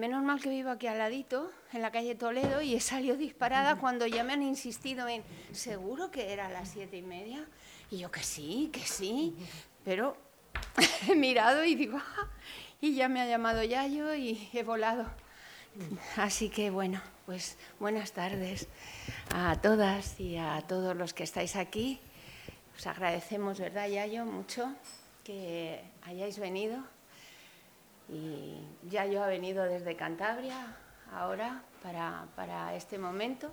Menos mal que vivo aquí al ladito, en la calle Toledo, y he salido disparada cuando ya me han insistido en, ¿seguro que era a las siete y media? Y yo que sí, que sí, pero he mirado y digo, ah", y ya me ha llamado Yayo y he volado. Así que bueno, pues buenas tardes a todas y a todos los que estáis aquí. Os agradecemos, ¿verdad, Yayo? Mucho que hayáis venido. Y Yayo ha venido desde Cantabria ahora para, para este momento.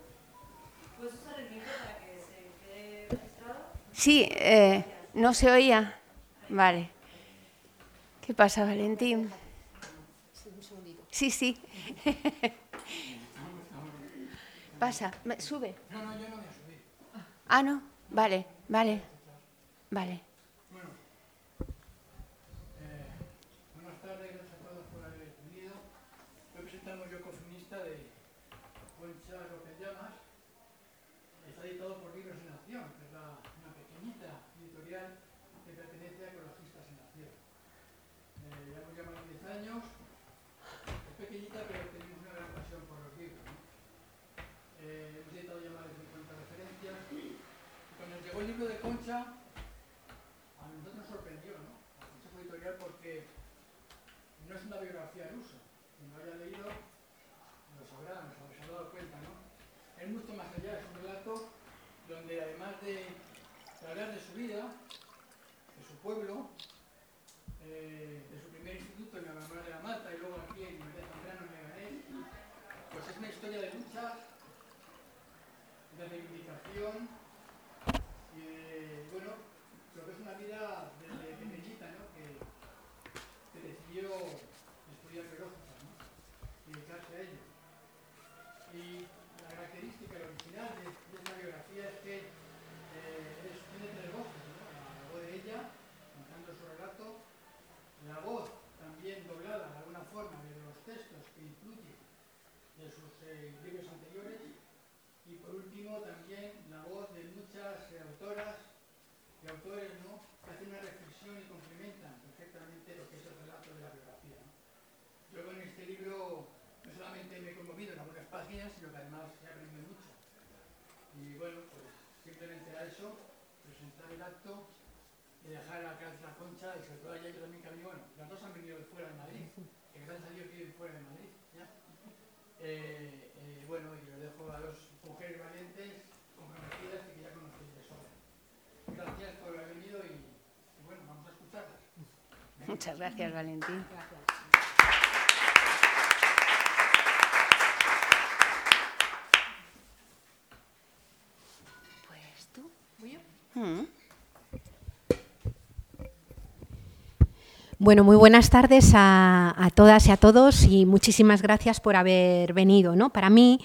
¿Puedes usar el micro para que se quede registrado? Sí, eh, no se oía. Vale. ¿Qué pasa, Valentín? Sí, sí. Pasa, sube. No, no, yo no voy a subir. Ah, no, vale, vale, vale. Bueno, eh, buenas tardes, gracias a todos por haber venido. Hoy presentamos Yo Cofinista de Concha López Llamas. Está editado por Libros en Acción, que es la, una pequeñita editorial que pertenece a Ecologistas en Acción. Eh, ya hemos llamado 10 años. Es pequeñita, pero tenemos una gran pasión por los libros. ¿no? Eh, hemos editado ya más de 50 referencias. Y cuando nos llegó el libro de Concha, a nosotros nos sorprendió, ¿no? Al Consejo Editorial porque no al uso. Quien lo haya leído lo sabrá, nos habrá dado cuenta, ¿no? Es mucho más allá, es un relato donde además de hablar de su vida, de su pueblo, eh, de su primer instituto en la Memorial de la Mata y luego aquí en Universidad Zambrano en Leganés, pues es una historia de luchas, de reivindicación, y de, bueno, creo que es una vida desde pequeñita, ¿no? Que, que decidió estudiar biológica, ¿no? Y dedicarse a ello. Y la característica, la original de, de esta biografía es que eh, es, tiene tres voces, ¿no? La voz de ella, contando su relato, la voz también doblada de alguna forma de los textos que incluye de sus eh, libros anteriores y por último también la voz de muchas eh, autoras y autores ¿no? que hacen una reflexión y complementan perfectamente lo que es el relato de la biografía. ¿no? Yo con este libro no solamente me he conmovido en algunas páginas, sino que además he aprendido mucho. Y bueno, pues simplemente a eso, presentar el acto y dejar a la concha y sobre todo a Yayo también que ha venido, bueno, las dos han venido de fuera de Madrid, que gracias a Dios viven fuera de Madrid. ¿ya? Eh, eh, bueno, y los dejo a dos mujeres valientes, comprometidas y que ya conocéis de sobra. Gracias por haber venido y, y bueno, vamos a escucharlas. Muchas gracias, Valentín. Pues tú. Mm. Bueno, muy buenas tardes a, a, todas y a todos y muchísimas gracias por haber venido. ¿no? Para mí,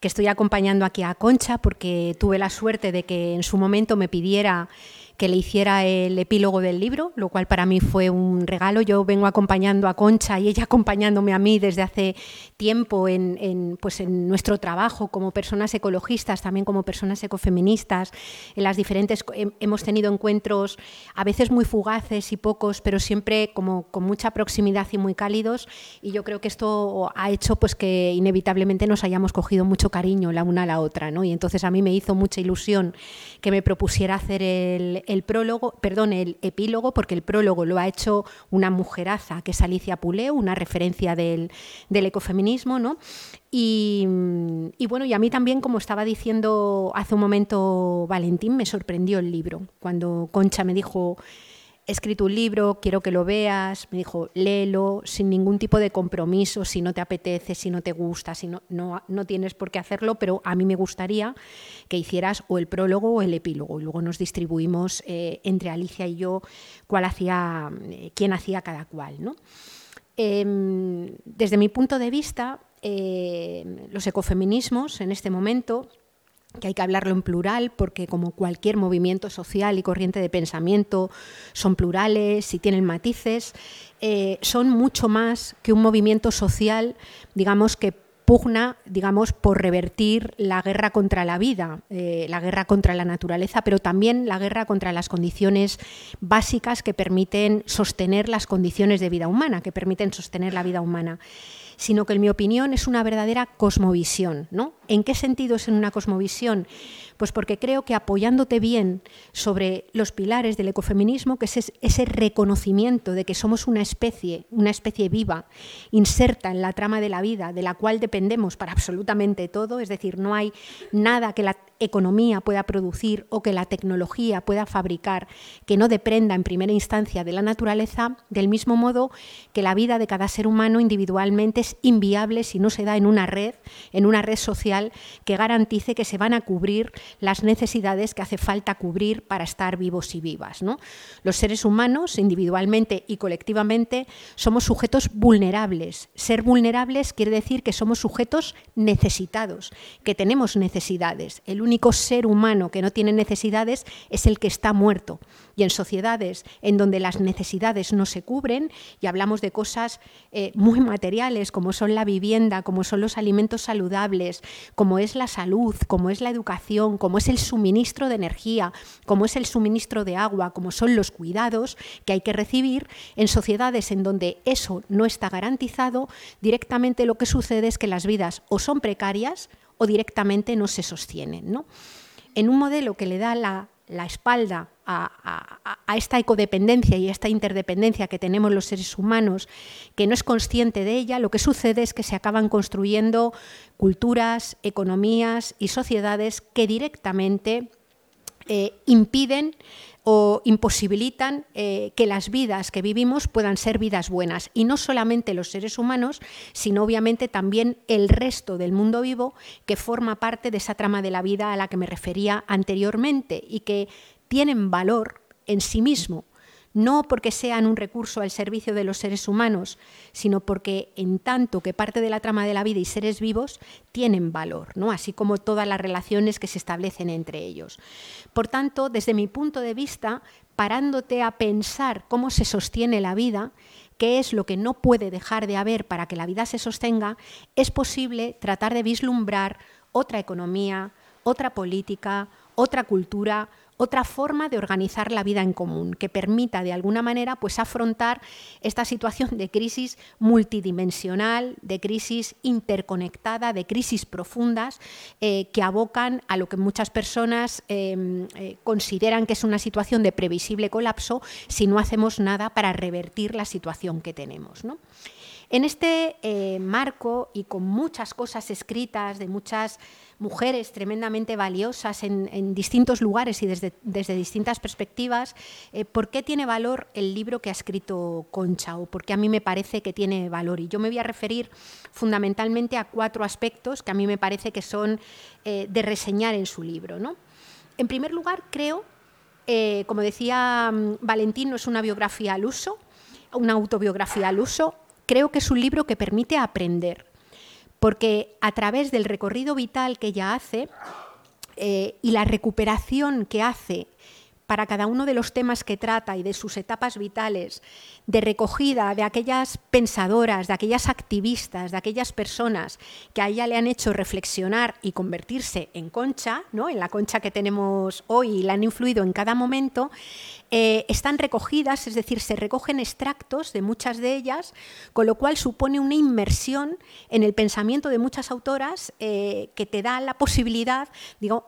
que estoy acompañando aquí a Concha, porque tuve la suerte de que en su momento me pidiera que le hiciera el epílogo del libro, lo cual para mí fue un regalo. Yo vengo acompañando a Concha y ella acompañándome a mí desde hace tiempo en, en, pues en nuestro trabajo como personas ecologistas, también como personas ecofeministas. En las diferentes hemos tenido encuentros a veces muy fugaces y pocos, pero siempre como con mucha proximidad y muy cálidos. Y yo creo que esto ha hecho pues que inevitablemente nos hayamos cogido mucho cariño la una a la otra, ¿no? Y entonces a mí me hizo mucha ilusión que me propusiera hacer el, el prólogo, perdón, el epílogo, porque el prólogo lo ha hecho una mujeraza, que es Alicia Puleu, una referencia del, del ecofeminismo, ¿no? Y, y, bueno, y a mí también, como estaba diciendo hace un momento Valentín, me sorprendió el libro. Cuando Concha me dijo, he escrito un libro, quiero que lo veas, me dijo, léelo sin ningún tipo de compromiso, si no te apetece, si no te gusta, si no, no, no, tienes por qué hacerlo, pero a mí me gustaría que hicieras o el prólogo o el epílogo. Y luego nos distribuimos eh, entre Alicia y yo cuál hacía, eh, quién hacía cada cual. ¿no? Eh, desde mi punto de vista, los ecofeminismos en este momento que hay que hablarlo en plural porque como cualquier movimiento social y corriente de pensamiento son plurales y tienen matices, eh, son mucho más que un movimiento social, digamos, que pugna, digamos, por revertir la guerra contra la vida, eh, la guerra contra la naturaleza, pero también la guerra contra las condiciones básicas que permiten sostener las condiciones de vida humana, que permiten sostener la vida humana sino que en mi opinión es una verdadera cosmovisión. ¿no? ¿En qué sentido es en una cosmovisión? Pues porque creo que apoyándote bien sobre los pilares del ecofeminismo, que es ese reconocimiento de que somos una especie, una especie viva, inserta en la trama de la vida, de la cual dependemos para absolutamente todo, es decir, no hay nada que la economía pueda producir o que la tecnología pueda fabricar que no dependa en primera instancia de la naturaleza, del mismo modo que la vida de cada ser humano individualmente es inviable si no se da en una red, en una red social que garantice que se van a cubrir las necesidades que hace falta cubrir para estar vivos y vivas. ¿no? Los seres humanos, individualmente y colectivamente, somos sujetos vulnerables. Ser vulnerables quiere decir que somos sujetos necesitados, que tenemos necesidades. El único ser humano que no tiene necesidades es el que está muerto. Y en sociedades en donde las necesidades no se cubren, y hablamos de cosas eh, muy materiales como son la vivienda, como son los alimentos saludables, como es la salud, como es la educación, como es el suministro de energía, como es el suministro de agua, como son los cuidados que hay que recibir, en sociedades en donde eso no está garantizado, directamente lo que sucede es que las vidas o son precarias o directamente no se sostienen. ¿no? En un modelo que le da la, espalda a, esta ecodependencia y a esta interdependencia que tenemos los seres humanos, que no es consciente de ella, lo que sucede es que se acaban construyendo culturas, economías y sociedades que directamente eh, impiden o imposibilitan eh, que las vidas que vivimos puedan ser vidas buenas. Y no solamente los seres humanos, sino obviamente también el resto del mundo vivo que forma parte de esa trama de la vida a la que me refería anteriormente y que tienen valor en sí mismo no porque sean un recurso al servicio de los seres humanos, sino porque en tanto que parte de la trama de la vida y seres vivos tienen valor, ¿no? así como todas las relaciones que se establecen entre ellos. Por tanto, desde mi punto de vista, parándote a pensar cómo se sostiene la vida, qué es lo que no puede dejar de haber para que la vida se sostenga, es posible tratar de vislumbrar otra economía, otra política, otra cultura, otra forma de organizar la vida en común, que permita de alguna manera pues, afrontar esta situación de crisis multidimensional, de crisis interconectada, de crisis profundas, eh, que abocan a lo que muchas personas em, eh, consideran que es una situación de previsible colapso si no hacemos nada para revertir la situación que tenemos. En este eh, marco y con muchas cosas escritas de muchas mujeres tremendamente valiosas en, distintos lugares y desde, distintas perspectivas, eh, ¿por qué tiene valor el libro que ha escrito Concha o por qué a mí me parece que tiene valor? Y yo me voy a referir fundamentalmente a cuatro aspectos que a mí me parece que son eh, de reseñar en su libro. En primer lugar, creo, eh, como decía mm, Valentín, no es una biografía al uso, una autobiografía al uso, creo que es un libro que permite aprender porque a través del recorrido vital que ella hace eh, y la recuperación que hace para cada uno de los temas que trata y de sus etapas vitales, de recogida de aquellas pensadoras, de aquellas activistas, de aquellas personas que a ella le han hecho reflexionar y convertirse en concha, ¿no? en la concha que tenemos hoy y la han influido en cada momento, eh, están recogidas, es decir, se recogen extractos de muchas de ellas, con lo cual supone una inmersión en el pensamiento de muchas autoras eh, que te da la posibilidad,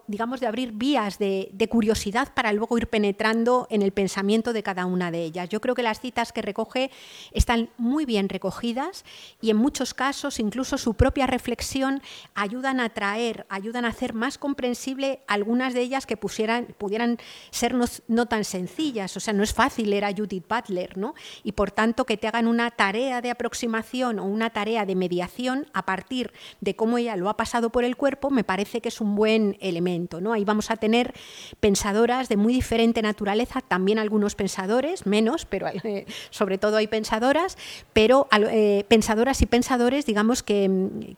digamos, de abrir vías de, curiosidad para luego ir penetrando en el pensamiento de cada una de ellas. Yo creo que las citas que recoge están muy bien recogidas y en muchos casos incluso su propia reflexión ayudan a traer, ayudan a hacer más comprensible algunas de ellas que pusieran, pudieran ser no tan sencillas o sea, no es fácil leer a Judith Butler, ¿no? Y por tanto que te hagan una tarea de aproximación o una tarea de mediación a partir de cómo ella lo ha pasado por el cuerpo, me parece que es un buen elemento, ¿no? Ahí vamos a tener pensadoras de muy diferente naturaleza, también algunos pensadores, menos, pero eh, sobre todo hay pensadoras, pero eh, pensadoras y pensadores, digamos, que,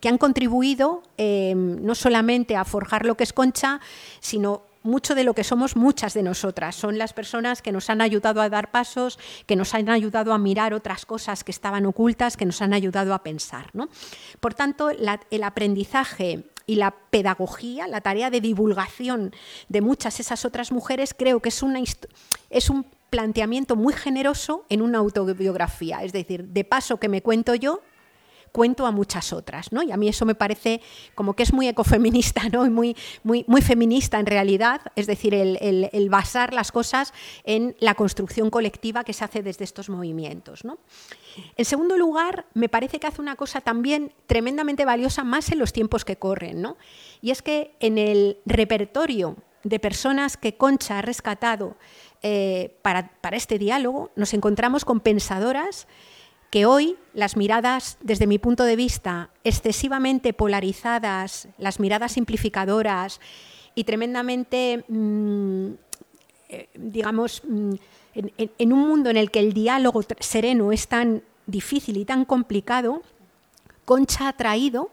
han contribuido eh, no solamente a forjar lo que es Concha, sino mucho de lo que somos muchas de nosotras. Son las personas que nos han ayudado a dar pasos, que nos han ayudado a mirar otras cosas que estaban ocultas, que nos han ayudado a pensar. Por tanto, el aprendizaje y la pedagogía, la tarea de divulgación de muchas esas otras mujeres, creo que es, una, es un planteamiento muy generoso en una autobiografía. Es decir, de paso que me cuento yo, cuento a muchas otras, ¿no? Y a mí eso me parece como que es muy ecofeminista, ¿no? Y muy, muy, muy feminista en realidad, es decir, el, basar las cosas en la construcción colectiva que se hace desde estos movimientos, ¿no? En segundo lugar, me parece que hace una cosa también tremendamente valiosa más en los tiempos que corren, ¿no? Y es que en el repertorio de personas que Concha ha rescatado eh, para, para este diálogo, nos encontramos con pensadoras que hoy las miradas, desde mi punto de vista, excesivamente polarizadas, las miradas simplificadoras y tremendamente, mm, eh, digamos, mm, en, un mundo en el que el diálogo sereno es tan difícil y tan complicado, Concha ha traído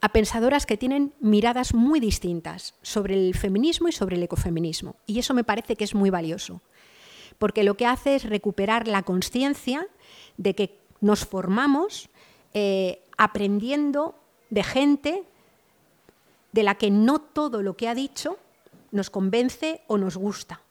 a pensadoras que tienen miradas muy distintas sobre el feminismo y sobre el ecofeminismo. Y eso me parece que es muy valioso, porque lo que hace es recuperar la conciencia de que nos formamos eh, aprendiendo de gente de la que no todo lo que ha dicho nos convence o nos gusta.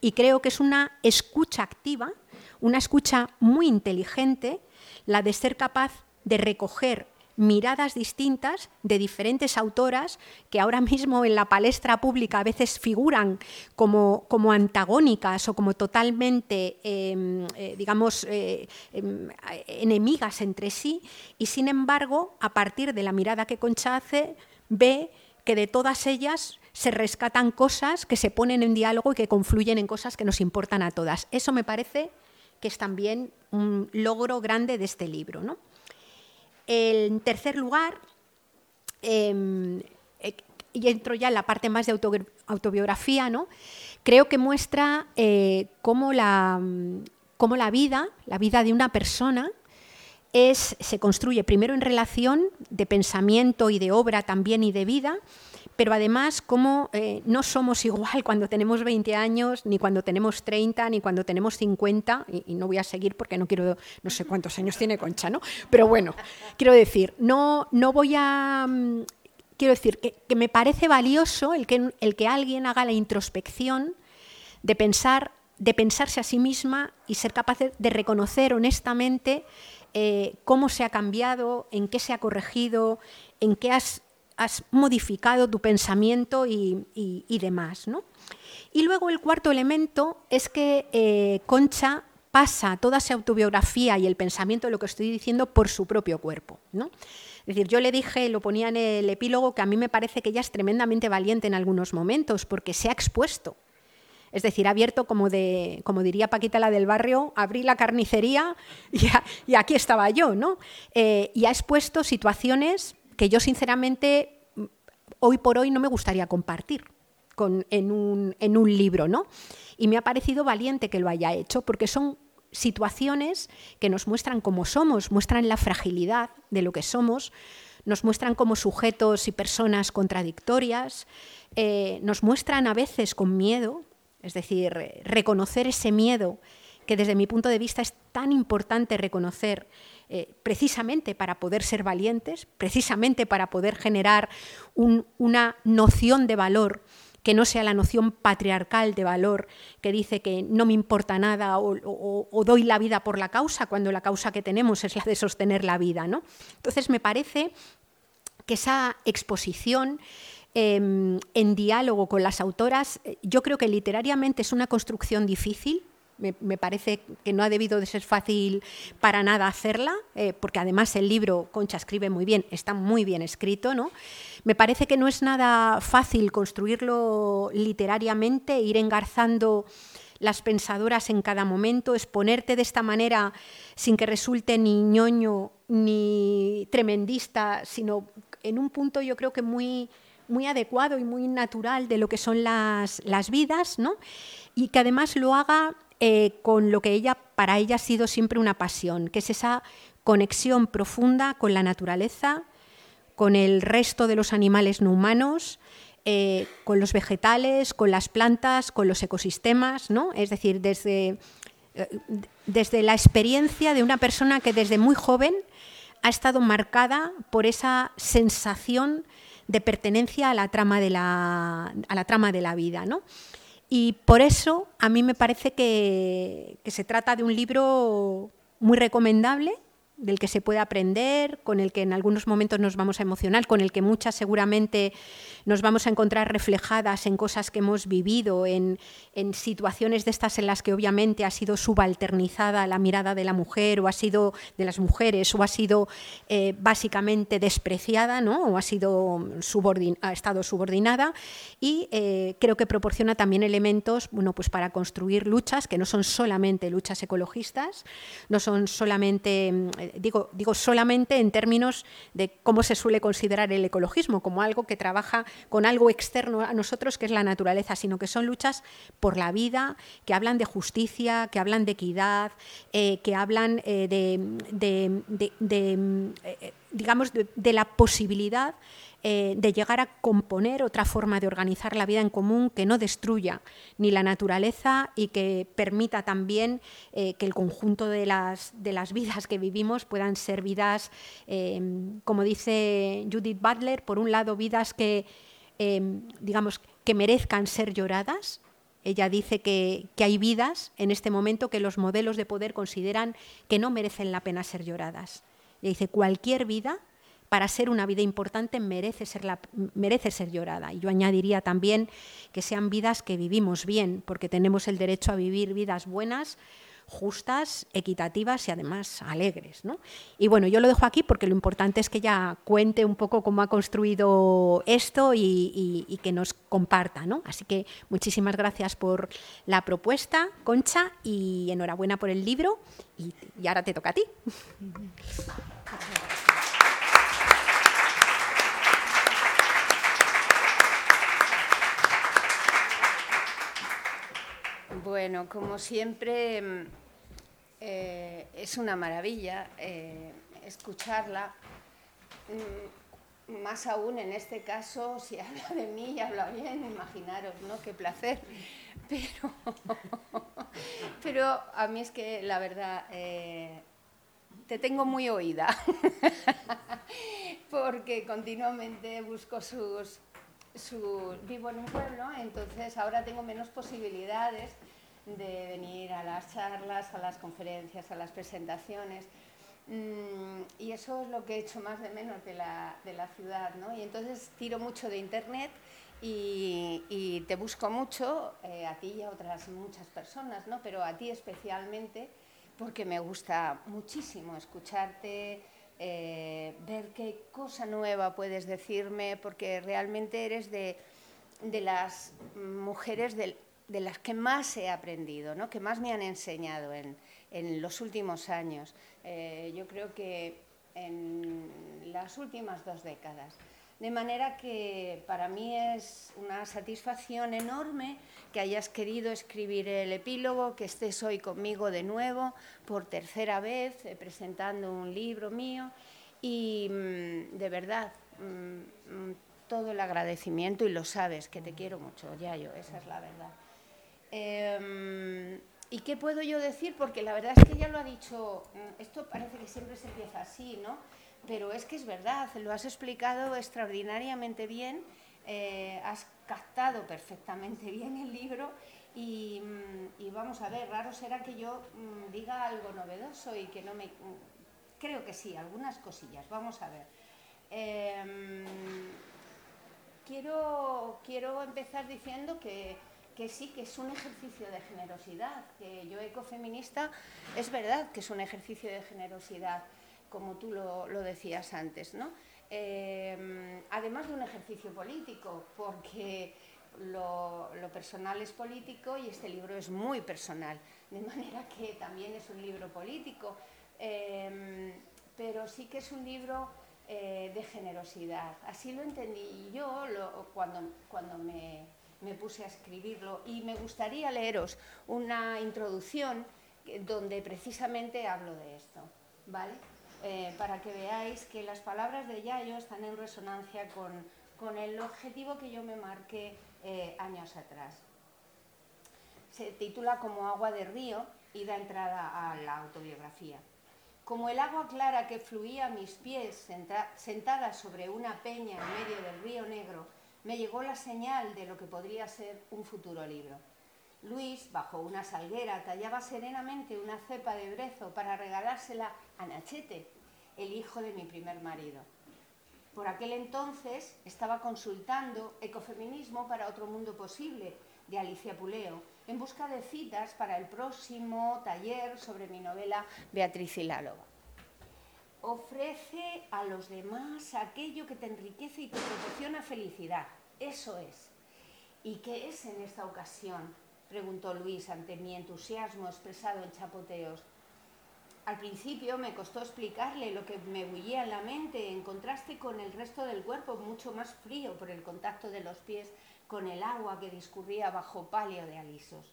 Y creo que es una escucha activa, una escucha muy inteligente, la de ser capaz de recoger miradas distintas de diferentes autoras que ahora mismo en la palestra pública a veces figuran como, como antagónicas o como totalmente, em, eh, digamos, eh, em, enemigas entre sí, y sin embargo, a partir de la mirada que Concha hace, ve que de todas ellas se rescatan cosas que se ponen en diálogo y que confluyen en cosas que nos importan a todas. Eso me parece que es también un logro grande de este libro. ¿no? En tercer lugar, em, eh, y entro ya en la parte más de autobiografía, ¿no? creo que muestra eh, cómo, la, cómo, la, vida, la vida de una persona, es, se construye primero en relación de pensamiento y de obra también y de vida, pero además como eh, no somos igual cuando tenemos 20 años, ni cuando tenemos 30, ni cuando tenemos 50, y, no voy a seguir porque no quiero, no sé cuántos años tiene Concha, ¿no? Pero bueno, quiero decir, no, no voy a... Mm, quiero decir que, me parece valioso el que, el que alguien haga la introspección de pensar de pensarse a sí misma y ser capaz de reconocer honestamente eh, cómo se ha cambiado, en qué se ha corregido, en qué has has modificado tu pensamiento y, demás. ¿no? Y luego el cuarto elemento es que eh, Concha pasa toda su autobiografía y el pensamiento de lo que estoy diciendo por su propio cuerpo. ¿no? Es decir, yo le dije, lo ponía en el epílogo, que a mí me parece que ella es tremendamente valiente en algunos momentos porque se ha expuesto. Es decir, ha abierto, como, de, como diría Paquita la del barrio, abrí la carnicería y, aquí estaba yo, ¿no? Eh, y ha expuesto situaciones que yo sinceramente hoy por hoy no me gustaría compartir en, un, libro, ¿no? Y me ha parecido valiente que lo haya hecho porque son situaciones que nos muestran cómo somos, muestran la fragilidad de lo que somos, nos muestran como sujetos y personas contradictorias, eh, nos muestran a veces con miedo, es decir, reconocer ese miedo que desde mi punto de vista es tan importante reconocer eh, precisamente para poder ser valientes, precisamente para poder generar una noción de valor que no sea la noción patriarcal de valor que dice que no me importa nada o, doy la vida por la causa, cuando la causa que tenemos es la de sostener la vida. ¿no? Entonces me parece que esa exposición em, en diálogo con las autoras, eh, yo creo que literariamente es una construcción difícil, me, parece que no ha debido de ser fácil para nada hacerla, eh, porque además el libro, Concha escribe muy bien, está muy bien escrito, ¿no? Me parece que no es nada fácil construirlo literariamente, ir engarzando las pensadoras en cada momento, exponerte de esta manera sin que resulte ni ñoño ni tremendista, sino en un punto yo creo que muy, muy adecuado y muy natural de lo que son las, las vidas, ¿no? y que además lo haga eh, con lo que ella, para ella ha sido siempre una pasión, que es esa conexión profunda con la naturaleza, con el resto de los animales no humanos, eh, con los vegetales, con las plantas, con los ecosistemas, ¿no? Es decir, desde, eh, desde la experiencia de una persona que desde muy joven ha estado marcada por esa sensación de pertenencia a la trama de la, a la, trama de la vida. ¿no? Y por eso a mí me parece que, se trata de un libro muy recomendable del que se puede aprender, con el que en algunos momentos nos vamos a emocionar, con el que muchas seguramente nos vamos a encontrar reflejadas en cosas que hemos vivido, en, situaciones de estas en las que obviamente ha sido subalternizada la mirada de la mujer o ha sido de las mujeres o ha sido eh, básicamente despreciada ¿no? o ha, sido ha estado subordinada y eh, creo que proporciona también elementos bueno, pues para construir luchas que no son solamente luchas ecologistas, no son solamente, eh, digo, digo solamente en términos de cómo se suele considerar el ecologismo, como algo que trabaja con algo externo a nosotros que es la naturaleza, sino que son luchas por la vida, que hablan de justicia, que hablan de equidad, eh, que hablan eh, de, eh, digamos, de la posibilidad eh, de llegar a componer otra forma de organizar la vida en común que no destruya ni la naturaleza y que permita también eh, que el conjunto de las, de las vidas que vivimos puedan ser vidas, eh, como dice Judith Butler, por un lado vidas que, digamos, que merezcan ser lloradas, ella dice que, que, hay vidas en este momento que los modelos de poder consideran que no merecen la pena ser lloradas. Ella dice, cualquier vida para ser una vida importante merece ser, merece ser llorada. Y yo añadiría también que sean vidas que vivimos bien, porque tenemos el derecho a vivir vidas buenas, justas, equitativas y además alegres. Y bueno, yo lo dejo aquí porque lo importante es que ella cuente un poco cómo ha construido esto y, que nos comparta. ¿no? Así que muchísimas gracias por la propuesta, Concha, y enhorabuena por el libro. Y, y ahora te toca a ti. Bueno, como siempre, mm, eh, es una maravilla eh, escucharla, mm, más aún en este caso, si habla de mí y habla bien, imaginaros, ¿no? Qué placer. Pero, pero a mí es que la verdad, eh, te tengo muy oída, porque continuamente busco sus, vivo en un pueblo, entonces ahora tengo menos posibilidades de venir a las charlas, a las conferencias, a las presentaciones. Mm, y eso es lo que he hecho más de menos de la, de la ciudad, ¿no? Y entonces tiro mucho de internet y, te busco mucho, eh, a ti y a otras muchas personas, ¿no? Pero a ti especialmente, porque me gusta muchísimo escucharte, eh, ver qué cosa nueva puedes decirme, porque realmente eres de, de las mujeres del, de las que más he aprendido, ¿no? que más me han enseñado en, en los últimos años. Eh, yo creo que en las últimas dos décadas. De manera que para mí es una satisfacción enorme que hayas querido escribir el epílogo, que estés hoy conmigo de nuevo, por tercera vez, eh, presentando un libro mío. Y mm, de verdad, mm, mm, todo el agradecimiento, y lo sabes, que te quiero mucho, Yayo, esa es la verdad. Em, ¿Y qué puedo yo decir? Porque la verdad es que ya lo ha dicho, esto parece que siempre se empieza así, ¿no? Pero es que es verdad, lo has explicado extraordinariamente bien, eh, has captado perfectamente bien el libro y, mm, vamos a ver, raro será que yo mm, diga algo novedoso y que no me... Creo que sí, algunas cosillas, vamos a ver. Em, quiero, quiero empezar diciendo que que sí, que es un ejercicio de generosidad, que yo ecofeminista es verdad que es un ejercicio de generosidad, como tú lo, decías antes, ¿no? Eh, además de un ejercicio político, porque lo, personal es político y este libro es muy personal, de manera que también es un libro político, eh, pero sí que es un libro eh, de generosidad. Así lo entendí yo cuando, cuando me me puse a escribirlo y me gustaría leeros una introducción donde precisamente hablo de esto, ¿vale? Eh, para que veáis que las palabras de Yayo están en resonancia con, con el objetivo que yo me marqué eh, años atrás. Se titula Como agua de río y da entrada a la autobiografía. Como el agua clara que fluía a mis pies sentada sobre una peña en medio del río Negro, me llegó la señal de lo que podría ser un futuro libro. Luis, bajo una salguera, tallaba serenamente una cepa de brezo para regalársela a Nachete, el hijo de mi primer marido. Por aquel entonces estaba consultando Ecofeminismo para otro mundo posible de Alicia Puleo, en busca de citas para el próximo taller sobre mi novela Beatriz y Ofrece a los demás aquello que te enriquece y te proporciona felicidad. Eso es. ¿Y qué es en esta ocasión? preguntó Luis ante mi entusiasmo expresado en chapoteos. Al principio me costó explicarle lo que me bullía en la mente en contraste con el resto del cuerpo mucho más frío por el contacto de los pies con el agua que discurría bajo palio de alisos.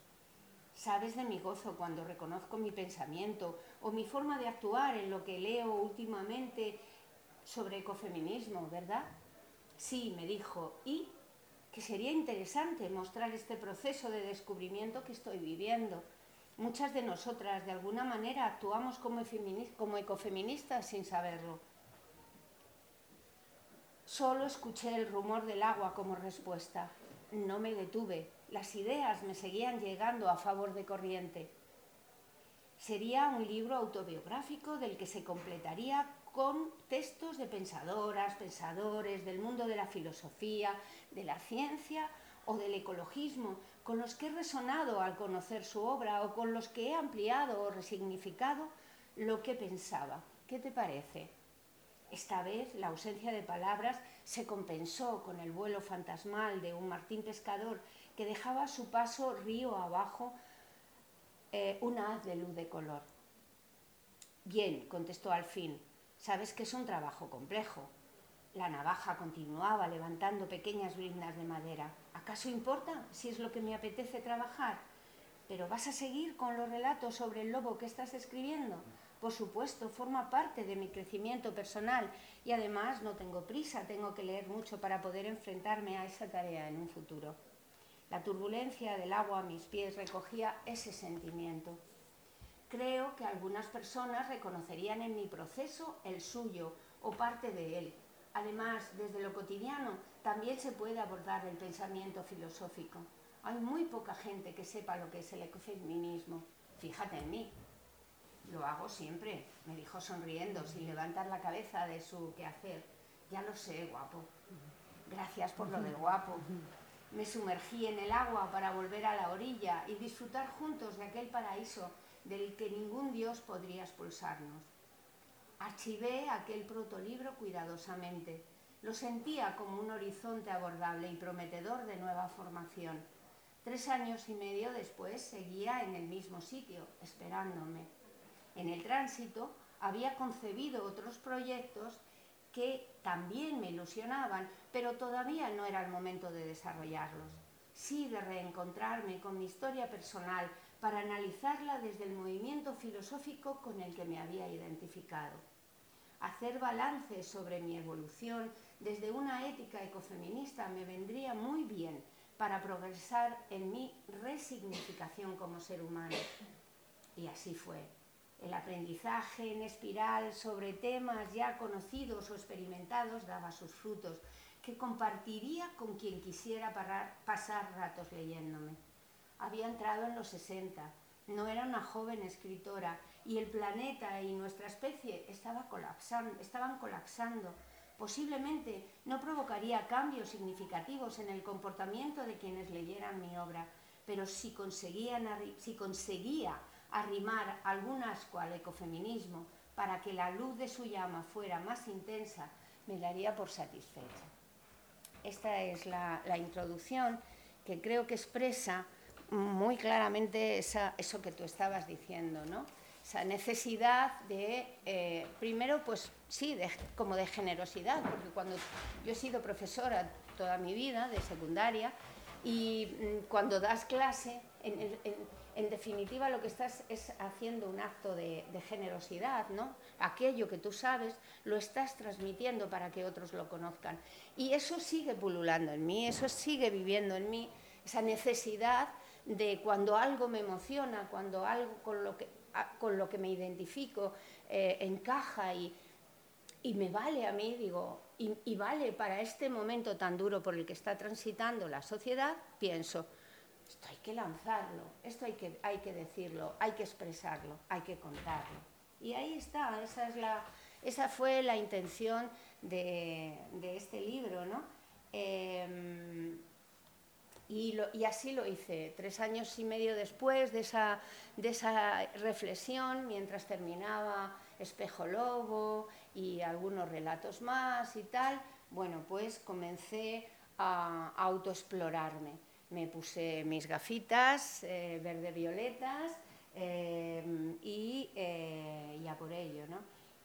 Sabes de mi gozo cuando reconozco mi pensamiento o mi forma de actuar en lo que leo últimamente sobre ecofeminismo, ¿verdad? Sí, me dijo, y que sería interesante mostrar este proceso de descubrimiento que estoy viviendo. Muchas de nosotras, de alguna manera, actuamos como, ecofeministas sin saberlo. Solo escuché el rumor del agua como respuesta. No me detuve. Las ideas me seguían llegando a favor de corriente. Sería un libro autobiográfico del que se completaría con textos de pensadoras, pensadores del mundo de la filosofía, de la ciencia o del ecologismo, con los que he resonado al conocer su obra o con los que he ampliado o resignificado lo que pensaba. ¿Qué te parece? Esta vez la ausencia de palabras se compensó con el vuelo fantasmal de un Martín pescador que dejaba a su paso río abajo eh, una haz de luz de color. Bien, contestó al fin, Sabes que es un trabajo complejo. La navaja continuaba levantando pequeñas briznas de madera. ¿Acaso importa si es lo que me apetece trabajar? ¿Pero vas a seguir con los relatos sobre el lobo que estás escribiendo? Por supuesto, forma parte de mi crecimiento personal y además no tengo prisa, tengo que leer mucho para poder enfrentarme a esa tarea en un futuro. La turbulencia del agua a mis pies recogía ese sentimiento creo que algunas personas reconocerían en mi proceso el suyo o parte de él. Además, desde lo cotidiano también se puede abordar el pensamiento filosófico. Hay muy poca gente que sepa lo que es el ecofeminismo. Fíjate en mí. Lo hago siempre, me dijo sonriendo, sin levantar la cabeza de su quehacer. Ya lo sé, guapo. Gracias por lo de guapo. Me sumergí en el agua para volver a la orilla y disfrutar juntos de aquel paraíso del que ningún Dios podría expulsarnos. Archivé aquel protolibro cuidadosamente. Lo sentía como un horizonte abordable y prometedor de nueva formación. Tres años y medio después seguía en el mismo sitio, esperándome. En el tránsito había concebido otros proyectos que también me ilusionaban, pero todavía no era el momento de desarrollarlos. Sí de reencontrarme con mi historia personal, para analizarla desde el movimiento filosófico con el que me había identificado. Hacer balance sobre mi evolución desde una ética ecofeminista me vendría muy bien para progresar en mi resignificación como ser humano. Y así fue. El aprendizaje en espiral sobre temas ya conocidos o experimentados daba sus frutos, que compartiría con quien quisiera pasar ratos leyéndome había entrado en los 60, no era una joven escritora y el planeta y nuestra especie estaba colapsando, estaban colapsando. Posiblemente no provocaría cambios significativos en el comportamiento de quienes leyeran mi obra, pero si, conseguían, si conseguía arrimar algún asco al ecofeminismo para que la luz de su llama fuera más intensa, me daría por satisfecha. Esta es la, la introducción que creo que expresa muy claramente eso que tú estabas diciendo, ¿no? Esa necesidad de, eh, primero, pues sí, como de generosidad, porque cuando yo he sido profesora toda mi vida de secundaria y mm, cuando das clase, en, definitiva lo que estás es haciendo un acto de, generosidad, ¿no? Aquello que tú sabes lo estás transmitiendo para que otros lo conozcan. Y eso sigue pululando en mí, eso sigue viviendo en mí, esa necesidad de cuando algo me emociona, cuando algo con lo que, con lo que me identifico eh, encaja y, y me vale a mí, digo, y, vale para este momento tan duro por el que está transitando la sociedad, pienso, esto hay que lanzarlo, esto hay que, hay que decirlo, hay que expresarlo, hay que contarlo. Y ahí está, esa, es la, esa fue la intención de, de este libro, ¿no? Eh, y, así lo hice, tres años y medio después de esa, de esa reflexión, mientras terminaba Espejo Lobo y algunos relatos más y tal, bueno, pues comencé a, a autoexplorarme. Me puse mis gafitas eh, verde-violetas eh, y eh, ya por ello, ¿no?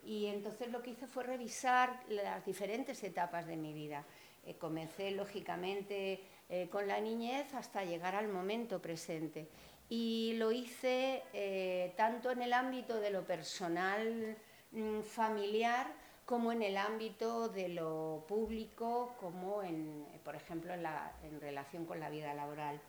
Y entonces lo que hice fue revisar las diferentes etapas de mi vida. Eh, comencé, lógicamente, eh, con la niñez hasta llegar al momento presente. Y lo hice eh, tanto en el ámbito de lo personal, mm, familiar, como en el ámbito de lo público, como en, por ejemplo en, la, en relación con la vida laboral.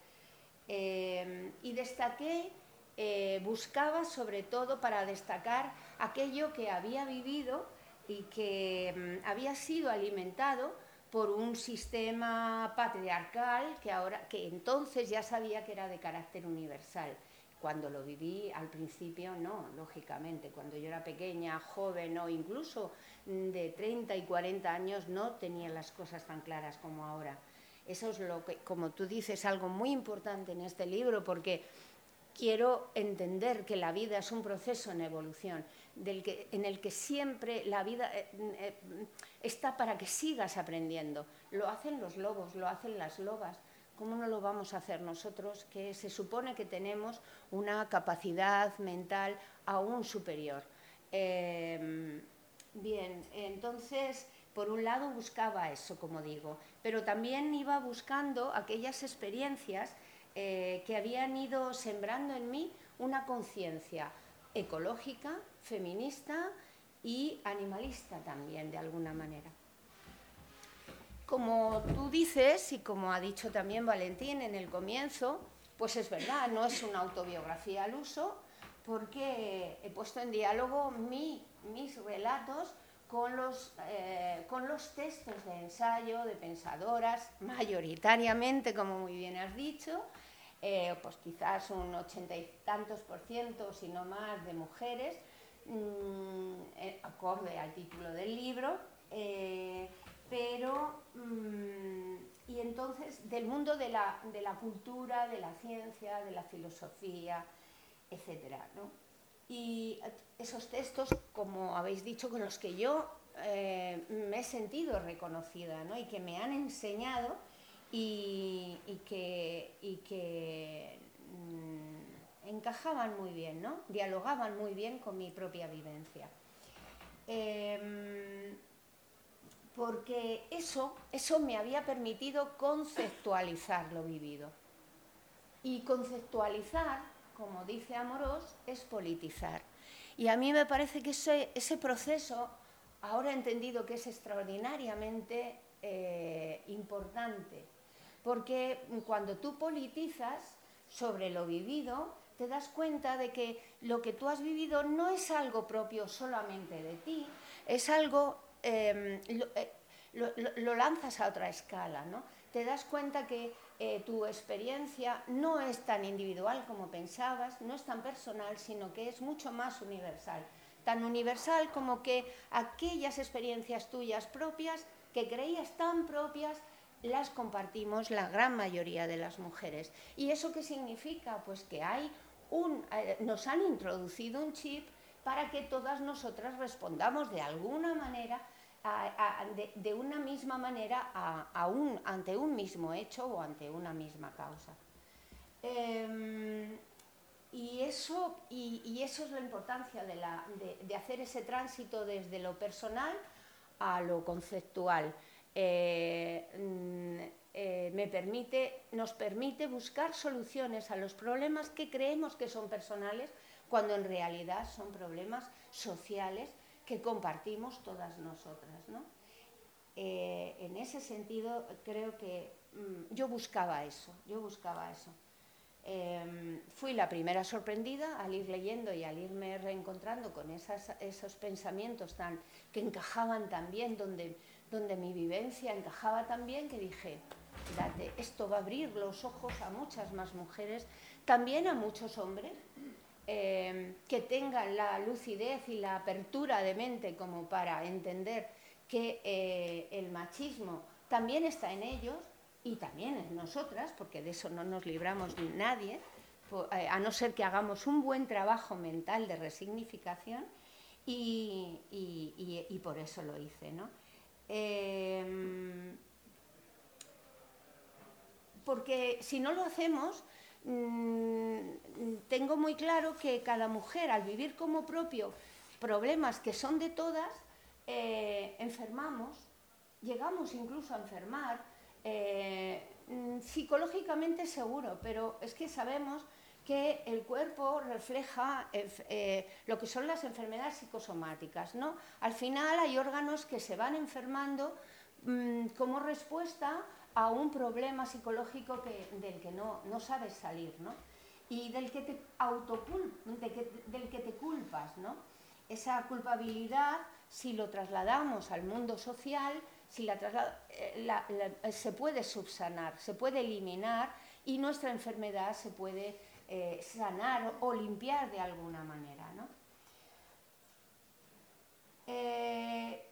Eh, y destaqué, eh, buscaba sobre todo para destacar aquello que había vivido y que mm, había sido alimentado por un sistema patriarcal que ahora que entonces ya sabía que era de carácter universal cuando lo viví al principio, no, lógicamente. Cuando yo era pequeña, joven o incluso de 30 y 40 años, no tenía las cosas tan claras como ahora. Eso es lo que, como tú dices, algo muy importante en este libro, porque quiero entender que la vida es un proceso en evolución, en el que siempre la vida eh, eh, está para que sigas aprendiendo. Lo hacen los lobos, lo hacen las lobas ¿Cómo no lo vamos a hacer nosotros, que se supone que tenemos una capacidad mental aún superior? Eh, bien, entonces, por un lado buscaba eso, como digo, pero también iba buscando aquellas experiencias eh, que habían ido sembrando en mí una conciencia ecológica, feminista y animalista también, de alguna manera. Como tú dices y como ha dicho también Valentín en el comienzo, pues es verdad, no es una autobiografía al uso, porque he puesto en diálogo mi, mis relatos con los, eh, con los textos de ensayo de pensadoras, mayoritariamente, como muy bien has dicho, eh, pues quizás un ochenta y tantos por ciento, si no más, de mujeres, mmm, acorde al título del libro. Eh, pero, mm, y entonces, del mundo de la, de la, cultura, de la ciencia, de la filosofía, etc. ¿no? Y esos textos, como habéis dicho, con los que yo eh, me he sentido reconocida ¿no? y que me han enseñado y, y que, y que mm, encajaban muy bien, ¿no? dialogaban muy bien con mi propia vivencia. Eh, porque eso, eso me había permitido conceptualizar lo vivido. Y conceptualizar, como dice Amorós, es politizar. Y a mí me parece que ese, ese proceso, ahora he entendido que es extraordinariamente eh, importante, porque cuando tú politizas sobre lo vivido, te das cuenta de que lo que tú has vivido no es algo propio solamente de ti, es algo Em, eh, lo, lanzas a otra escala, ¿no? Te das cuenta que eh, tu experiencia no es tan individual como pensabas, no es tan personal, sino que es mucho más universal. Tan universal como que aquellas experiencias tuyas propias, que creías tan propias, las compartimos la gran mayoría de las mujeres. ¿Y eso qué significa? Pues que hay un, eh, nos han introducido un chip para que todas nosotras respondamos de alguna manera, de, una misma manera ante un mismo hecho o ante una misma causa. Em, y, eso, y, eso es la importancia de, hacer ese tránsito desde lo personal a lo conceptual. Eh, eh, me permite, nos permite buscar soluciones a los problemas que creemos que son personales, cuando en realidad son problemas sociales que compartimos todas nosotras. ¿no? Eh, en ese sentido, creo que mm, yo buscaba eso, yo buscaba eso. Em, fui la primera sorprendida al ir leyendo y al irme reencontrando con esos pensamientos tan, que encajaban tan bien, donde, donde mi vivencia encajaba tan bien, que dije, Date, esto va a abrir los ojos a muchas más mujeres, también a muchos hombres, em, que tengan la lucidez y la apertura de mente como para entender que eh, el machismo también está en ellos y también en nosotras, porque de eso no nos libramos nadie, eh, a no ser que hagamos un buen trabajo mental de resignificación y, por eso lo hice. ¿no? Em, porque si no lo hacemos, mm, tengo muy claro que cada mujer al vivir como propio problemas que son de todas, eh, enfermamos, llegamos incluso a enfermar, eh, mm, psicológicamente seguro, pero es que sabemos que el cuerpo refleja eh, lo que son las enfermedades psicosomáticas. ¿no? Al final hay órganos que se van enfermando mm, como respuesta a un problema psicológico del que no, sabes salir ¿no? y del que, te del que te culpas. ¿no? Esa culpabilidad si lo trasladamos al mundo social, si la eh, se puede subsanar, se puede eliminar y nuestra enfermedad se puede eh, sanar o limpiar de alguna manera. ¿no? Eh,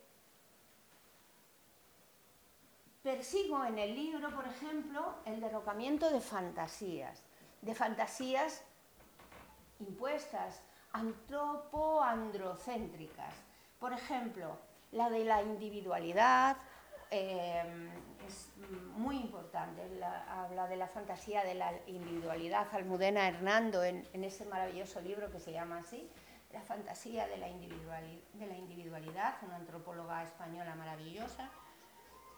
persigo en el libro, por ejemplo, el derrocamiento de fantasías, de fantasías impuestas, antropoandrocéntricas, por ejemplo, la de la individualidad em, es muy importante. habla de la fantasía de la individualidad. Almudena Hernando, en, ese maravilloso libro que se llama así, La fantasía de la, de la individualidad, una antropóloga española maravillosa,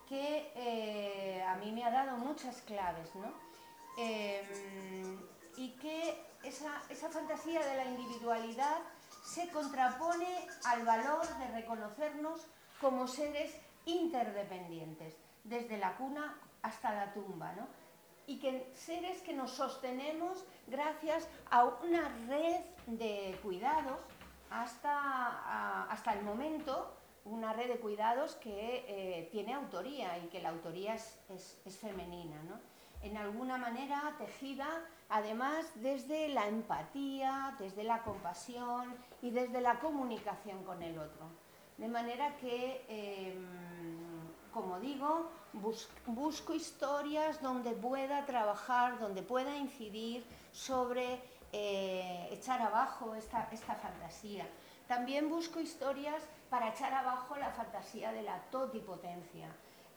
que eh, a mí me ha dado muchas claves, ¿no? Em, y que esa, esa fantasía de la individualidad se contrapone al valor de reconocernos como seres interdependientes, desde la cuna hasta la tumba, ¿no? y que seres que nos sostenemos gracias a una red de cuidados hasta, hasta el momento, una red de cuidados que eh, tiene autoría y que la autoría es, femenina. ¿no? en alguna manera tejida además desde la empatía, desde la compasión y desde la comunicación con el otro. De manera que, em, como digo, busco historias donde pueda trabajar, donde pueda incidir sobre eh, echar abajo esta, esta fantasía. También busco historias para echar abajo la fantasía de la totipotencia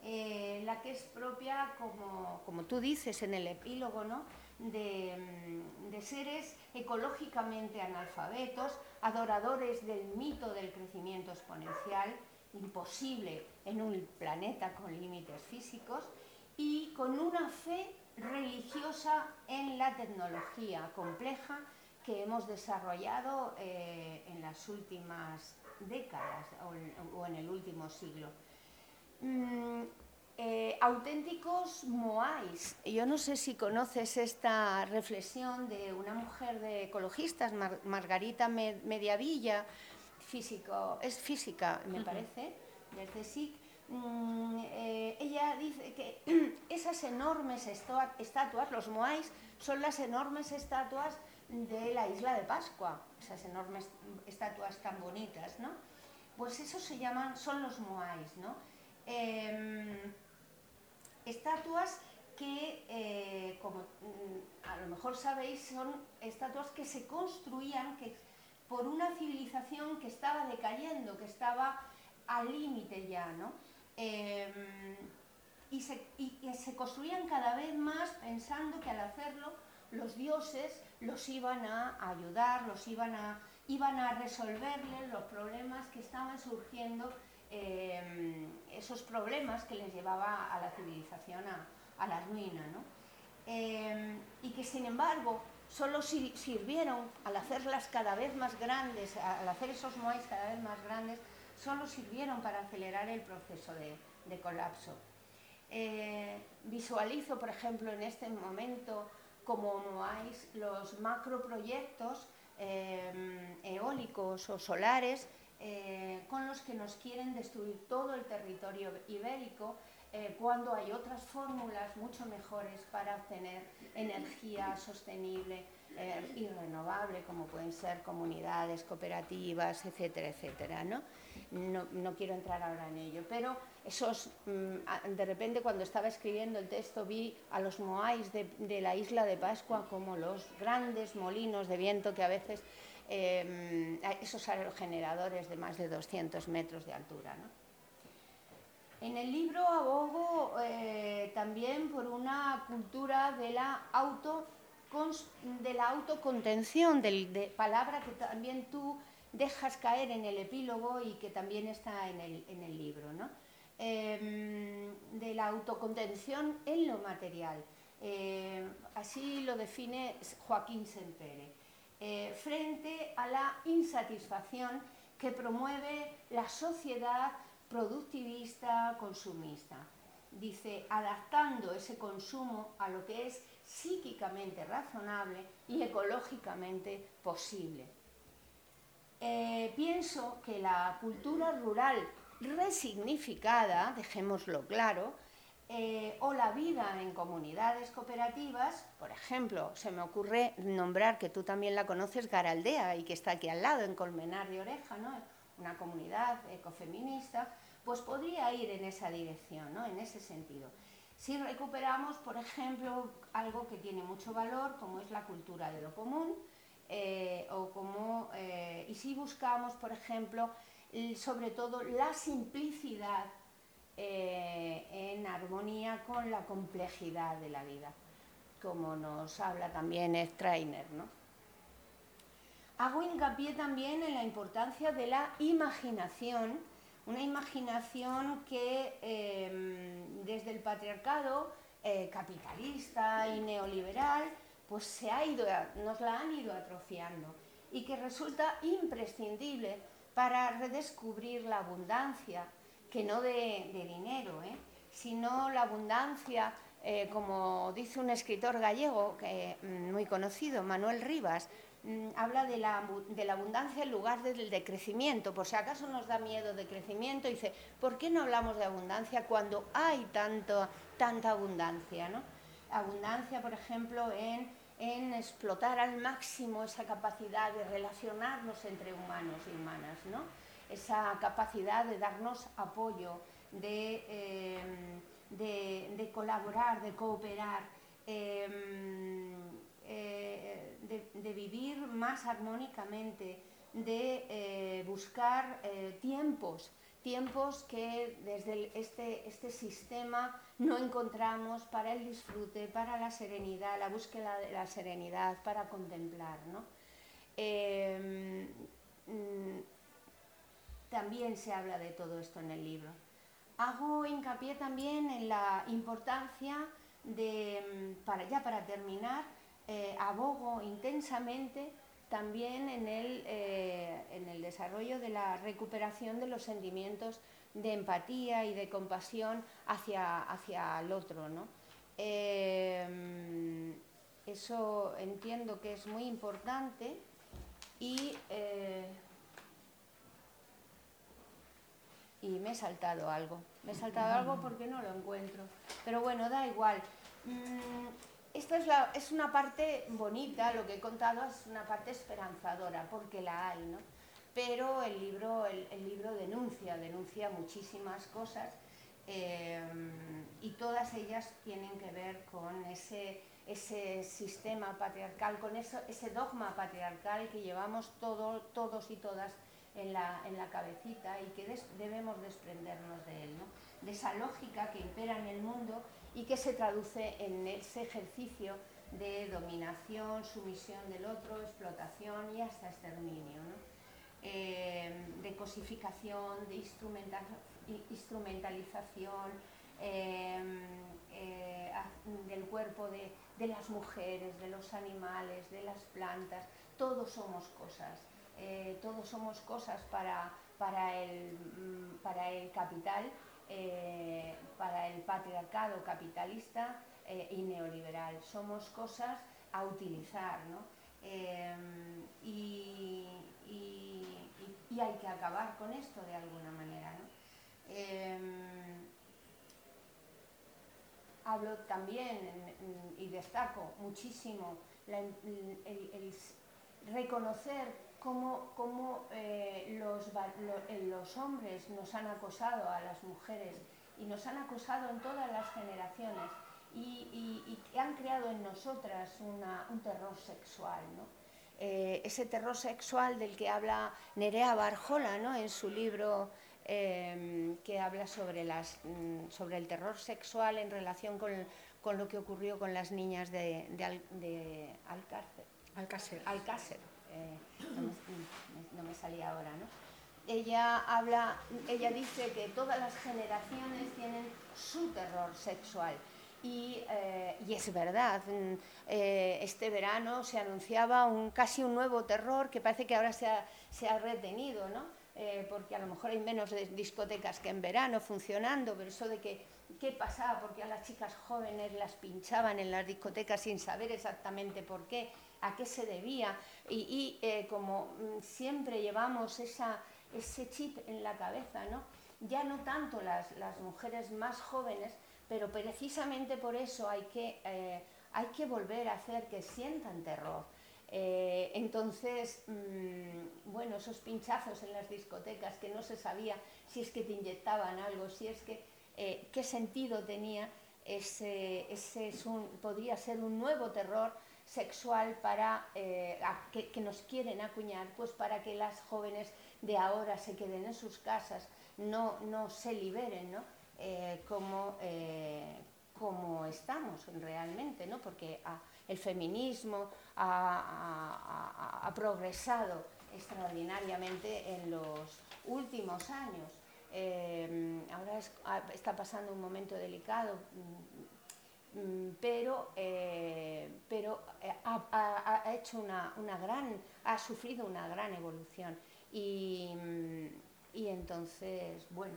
eh, la que es propia, como, tú dices en el epílogo, ¿no? de, mm, de, seres ecológicamente analfabetos, adoradores del mito del crecimiento exponencial, imposible en un planeta con límites físicos, y con una fe religiosa en la tecnología compleja que hemos desarrollado eh, en las últimas décadas o en el último siglo. Mm, eh, auténticos moais. Yo no sé si conoces esta reflexión de una mujer de ecologistas, Margarita Mediavilla, físico, es física, me parece, desde SIC. Mm, eh, ella dice que esas enormes estatuas, los moais, son las enormes estatuas de la isla de Pascua, esas enormes estatuas tan bonitas, ¿no? Pues eso se llaman, son los moais, ¿no? Em, estatuas que, eh, como mm, a lo mejor sabéis, son estatuas que se construían que, por una civilización que estaba decayendo, que estaba al límite ya, ¿no? Em, y, se, se construían cada vez más pensando que al hacerlo los dioses los iban a ayudar, los iban a, iban a resolverles los problemas que estaban surgiendo Em, esos problemas que les llevaba a la civilización a, a la ruina. ¿no? Eh, y que sin embargo solo sirvieron, al hacerlas cada vez más grandes, al hacer esos moais cada vez más grandes, solo sirvieron para acelerar el proceso de, colapso. Eh, visualizo, por ejemplo, en este momento como moais los macroproyectos eh, eólicos o solares eh, con los que nos quieren destruir todo el territorio ibérico eh, cuando hay otras fórmulas mucho mejores para obtener energía sostenible eh, y renovable, como pueden ser comunidades, cooperativas, etcétera, etcétera. ¿no? No, quiero entrar ahora en ello, pero esos, mm, de repente cuando estaba escribiendo el texto vi a los moais de, la isla de Pascua como los grandes molinos de viento que a veces eh, esos aerogeneradores de más de 200 metros de altura. En el libro abogo eh, también por una cultura de la, auto, de la autocontención, de, palabra que también tú dejas caer en el epílogo y que también está en el, libro, em, de la autocontención en lo material. Eh, así lo define Joaquín Sempere. Eh, frente a la insatisfacción que promueve la sociedad productivista consumista. Dice, adaptando ese consumo a lo que es psíquicamente razonable y ecológicamente posible. Eh, pienso que la cultura rural resignificada, dejémoslo claro, eh, o la vida en comunidades cooperativas, por ejemplo, se me ocurre nombrar que tú también la conoces, Garaldea, y que está aquí al lado, en Colmenar de Oreja, ¿no? Una comunidad ecofeminista, pues podría ir en esa dirección, ¿no? en ese sentido. Si recuperamos, por ejemplo, algo que tiene mucho valor, como es la cultura de lo común, eh, o como, eh, y si buscamos, por ejemplo, sobre todo la simplicidad eh, en armonía con la complejidad de la vida, como nos habla también Strainer. ¿no? Hago hincapié también en la importancia de la imaginación, una imaginación que em, desde el patriarcado eh, capitalista y neoliberal pues se ha ido, nos la han ido atrofiando y que resulta imprescindible para redescubrir la abundancia, que no de, dinero, ¿eh? sino la abundancia, eh, como dice un escritor gallego mm, muy conocido, Manuel Rivas, mm, habla de la, abundancia en lugar del decrecimiento. Por si acaso nos da miedo de crecimiento, dice, ¿por qué no hablamos de abundancia cuando hay tanto, tanta abundancia? ¿no? Abundancia, por ejemplo, en, en explotar al máximo esa capacidad de relacionarnos entre humanos y humanas. ¿no? esa capacidad de darnos apoyo, de, eh, de, colaborar, de cooperar, em, eh, de, vivir más armónicamente, de eh, buscar tiempos, tiempos que desde este, este sistema no encontramos para el disfrute, para la serenidad, la búsqueda de la serenidad, para contemplar. ¿no? Em, mm, también se habla de todo esto en el libro. Hago hincapié también en la importancia de, mm, para, ya para terminar, eh, abogo intensamente también en el, eh, en el desarrollo de la recuperación de los sentimientos de empatía y de compasión hacia, hacia el otro. ¿no? Eh, eso entiendo que es muy importante y y me he saltado algo. Me he saltado algo porque no lo encuentro. Pero bueno, da igual. Mm, esta es, es una parte bonita, lo que he contado es una parte esperanzadora, porque la hay, ¿no? Pero el libro, el, libro denuncia, denuncia muchísimas cosas eh, y todas ellas tienen que ver con ese, ese sistema patriarcal, con eso, ese dogma patriarcal que llevamos todo, todos y todas en la, en la cabecita y que debemos desprendernos de él, de esa lógica que impera en el mundo y que se traduce en ese ejercicio de dominación, sumisión del otro, explotación y hasta exterminio, eh, de cosificación, de instrumentalización, em, eh, del cuerpo de, de, las mujeres, de los animales, de las plantas. Todos somos cosas, eh, todos somos cosas para, para, el, mm, para el capital, eh, para el patriarcado capitalista y neoliberal. Somos cosas a utilizar, ¿no? Em, y, hay que acabar con esto de alguna manera. ¿no? Hablo también y destaco muchísimo el, reconocer cómo, cómo eh, los, eh, los, hombres nos han acosado a las mujeres y nos han acosado en todas las generaciones y, y, han creado en nosotras un terror sexual. ¿no? Eh, ese terror sexual del que habla Nerea Barjola ¿no? en su libro Em, que habla sobre, las, mm, sobre el terror sexual en relación con, con lo que ocurrió con las niñas de, de, Alcácer. Alcácer. Eh, no, me, salía ahora, ¿no? Ella, habla, ella dice que todas las generaciones tienen su terror sexual. Y, eh, y, es verdad, mm, eh, este verano se anunciaba un, casi un nuevo terror que parece que ahora se ha, se ha retenido, ¿no? Eh, porque a lo mejor hay menos discotecas que en verano funcionando, pero eso de que qué pasaba, porque a las chicas jóvenes las pinchaban en las discotecas sin saber exactamente por qué, a qué se debía, y, eh, como mm, siempre llevamos ese chip en la cabeza, ¿no? ya no tanto las, mujeres más jóvenes, pero precisamente por eso hay que, eh, hay que volver a hacer que sientan terror eh, entonces, mm, bueno, esos pinchazos en las discotecas que no se sabía si es que te inyectaban algo, si es que, qué sentido tenía, ese, ese podría ser un nuevo terror sexual para, eh, que, nos quieren acuñar, pues para que las jóvenes de ahora se queden en sus casas, no, no se liberen, ¿no? como, como estamos realmente, ¿no? Porque el feminismo ha, progresado extraordinariamente en los últimos años. Eh, ahora está pasando un momento delicado, pero, eh, pero eh, ha, hecho una, gran, ha sufrido una gran evolución y, mm, y entonces, bueno,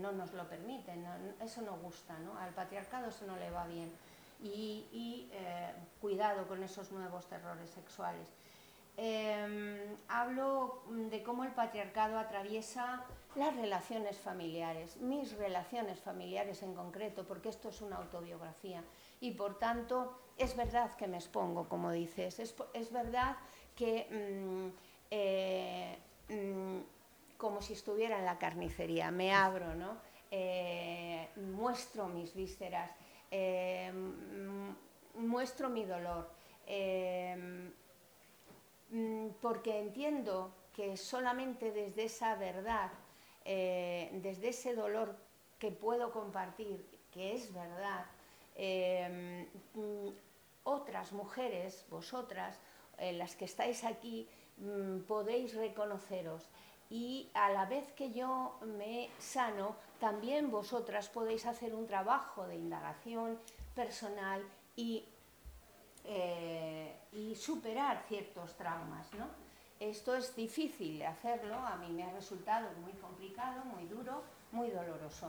no nos lo permiten, eso no gusta, ¿no? al patriarcado eso no le va bien y, eh, cuidado con esos nuevos terrores sexuales. Em, hablo de cómo el patriarcado atraviesa las relaciones familiares, mis relaciones familiares en concreto, porque esto es una autobiografía. Y por tanto es verdad que me expongo, como dices, es, verdad que mm, eh, mm, como si estuviera en la carnicería, me abro, ¿no? Eh, muestro mis vísceras, Em, muestro mi dolor, mm, porque entiendo que solamente desde esa verdad, eh, desde ese dolor que puedo compartir, que es verdad, em, mm, otras mujeres, vosotras, las que estáis aquí, mm, podéis reconoceros y a la vez que yo me sano, también vosotras podéis hacer un trabajo de indagación personal y, eh, y superar ciertos traumas. ¿no? Esto es difícil hacerlo, a mí me ha resultado muy complicado, muy duro, muy doloroso,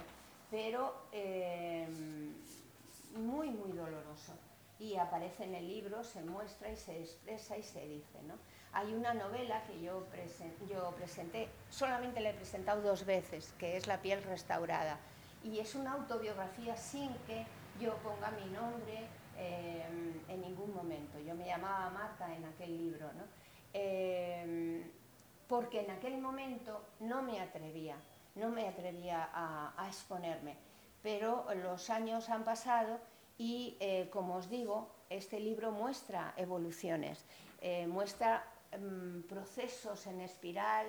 pero eh, muy, muy doloroso. Y aparece en el libro, se muestra y se expresa y se dice. ¿no? Hay una novela que yo, yo presenté, solamente la he presentado dos veces, que es La piel restaurada. Y es una autobiografía sin que yo ponga mi nombre em, en ningún momento. Yo me llamaba Marta en aquel libro, ¿no? Em, porque en aquel momento no me atrevía, no me atrevía a, exponerme. Pero los años han pasado y, eh, como os digo, este libro muestra evoluciones, eh, muestra Em, procesos en espiral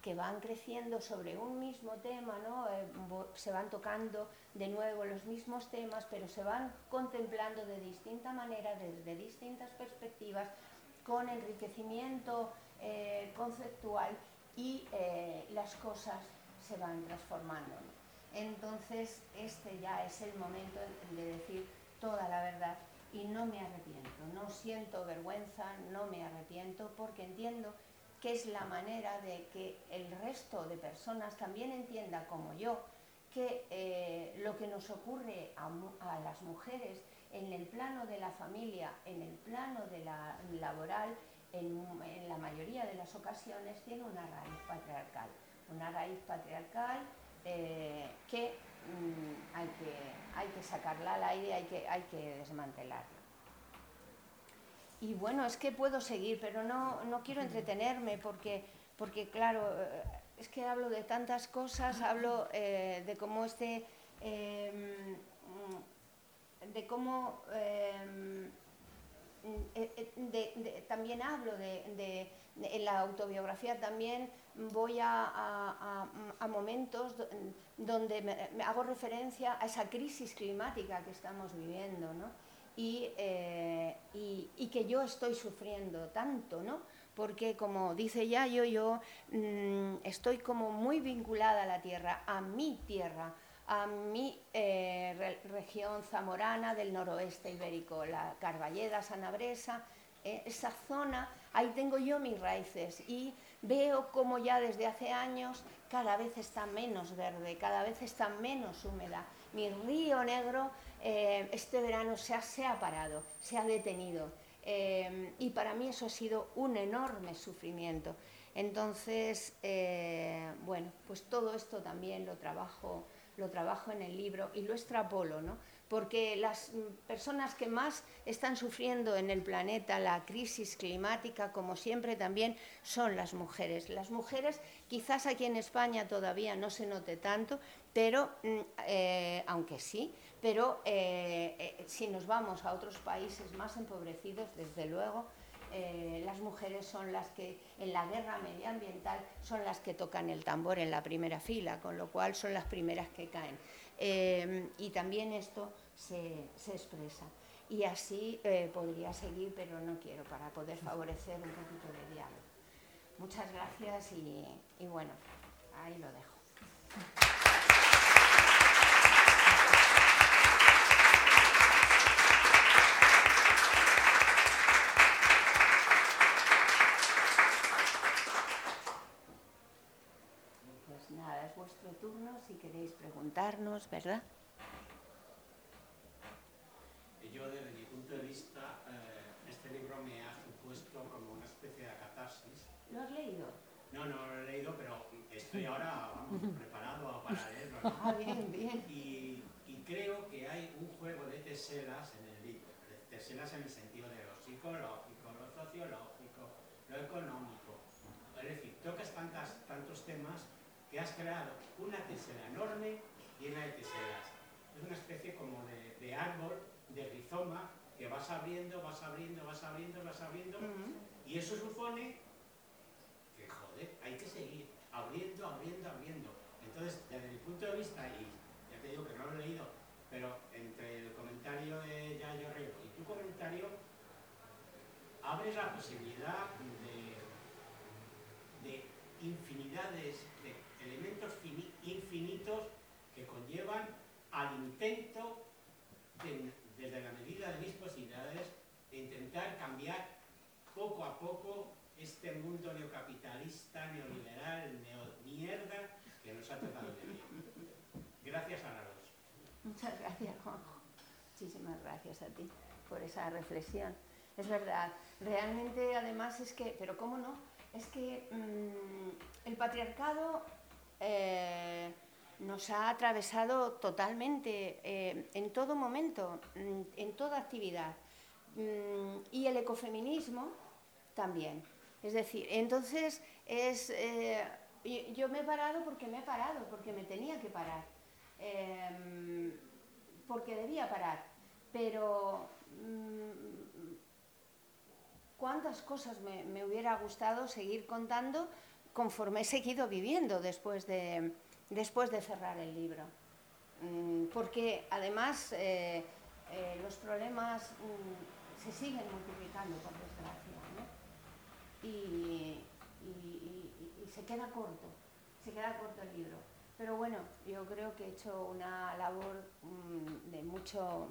que van creciendo sobre un mismo tema, ¿no? Eh, se van tocando de nuevo los mismos temas, pero se van contemplando de distinta manera, desde distintas perspectivas, con enriquecimiento eh, conceptual y eh, las cosas se van transformando. Entonces, este ya es el momento de decir toda la verdad y no me arrepiento, no siento vergüenza, no me arrepiento porque entiendo que es la manera de que el resto de personas también entienda como yo que eh, lo que nos ocurre a, las mujeres en el plano de la familia, en el plano de la laboral, en, la mayoría de las ocasiones tiene una raíz patriarcal, una raíz patriarcal eh, que, mm, hay que hay que sacarla al aire, hay que, hay que desmantelarla. Y bueno, es que puedo seguir, pero no, no quiero entretenerme porque, porque, claro, eh, es que hablo de tantas cosas, hablo eh, de cómo este, em, de cómo em, eh, también hablo de, en la autobiografía también voy a, momentos donde me, hago referencia a esa crisis climática que estamos viviendo, ¿no? Eh, y, y, que yo estoy sufriendo tanto, ¿no? Porque como dice Yayo, yo mm, estoy como muy vinculada a la tierra, a mi tierra, a mi eh, región zamorana del noroeste ibérico, la Carballeda, Sanabresa, eh, esa zona, ahí tengo yo mis raíces y veo como ya desde hace años cada vez está menos verde, cada vez está menos húmeda. Mi río negro eh, este verano se ha, se ha, parado, se ha detenido. Y para mí eso ha sido un enorme sufrimiento. Entonces, bueno, pues todo esto también lo trabajo, lo trabajo en el libro y lo extrapolo, ¿no? porque las personas que más están sufriendo en el planeta la crisis climática, como siempre, también son las mujeres. Las mujeres, quizás aquí en España todavía no se note tanto, pero, mm, eh, aunque sí, pero eh, eh, si nos vamos a otros países más empobrecidos, desde luego, las mujeres son las que en la guerra medioambiental son las que tocan el tambor en la primera fila, con lo cual son las primeras que caen. Em, y también esto se, expresa. Y así eh, podría seguir, pero no quiero, para poder favorecer un poquito de diálogo. Muchas gracias y, y bueno, ahí lo dejo. vuestro turno si queréis preguntarnos, ¿verdad? Yo, desde mi punto de vista, eh, este libro me ha supuesto como una especie de catarsis. ¿Lo has leído? No, no lo he leído, pero estoy ahora preparado para leerlo. Ah, bien, bien. Y, y, creo que hay un juego de teselas en el libro. Teselas en el sentido de lo psicológico, lo sociológico, lo económico. Es decir, tocas tantas, tantos temas que has creado una tesera enorme llena de teselas. Es una especie como de, árbol, de rizoma, que vas abriendo, vas abriendo, vas abriendo, vas abriendo, y eso supone que, joder, hay que seguir abriendo, abriendo, abriendo. Entonces, desde mi punto de vista, y ya te digo que no lo he leído, pero entre el comentario de Yayo Herrero y tu comentario, abres la posibilidad de, de infinidades elementos infinitos que conllevan al intento, desde la medida de mis posibilidades, de intentar cambiar poco poco este mundo neocapitalista, neoliberal, neomierda que nos ha tocado vivir. Gracias a las dos. Muchas gracias, Juanjo. Muchísimas gracias a ti por esa reflexión. Es verdad, realmente además es que, pero cómo no, es que mm, el patriarcado eh, nos ha atravesado totalmente eh, en todo momento, mm, en toda actividad. Mm, y el ecofeminismo también. Es decir, entonces es, eh, yo me he parado porque me he parado, porque me tenía que parar, em, porque debía parar. Pero mm, cuántas cosas me hubiera gustado seguir contando conforme he seguido viviendo después de, después de cerrar el libro. Mm, porque además eh, eh, los problemas mm, se siguen multiplicando, por desgracia, y, se queda corto, se queda corto el libro. pero bueno, yo creo que he hecho una labor mm, de mucho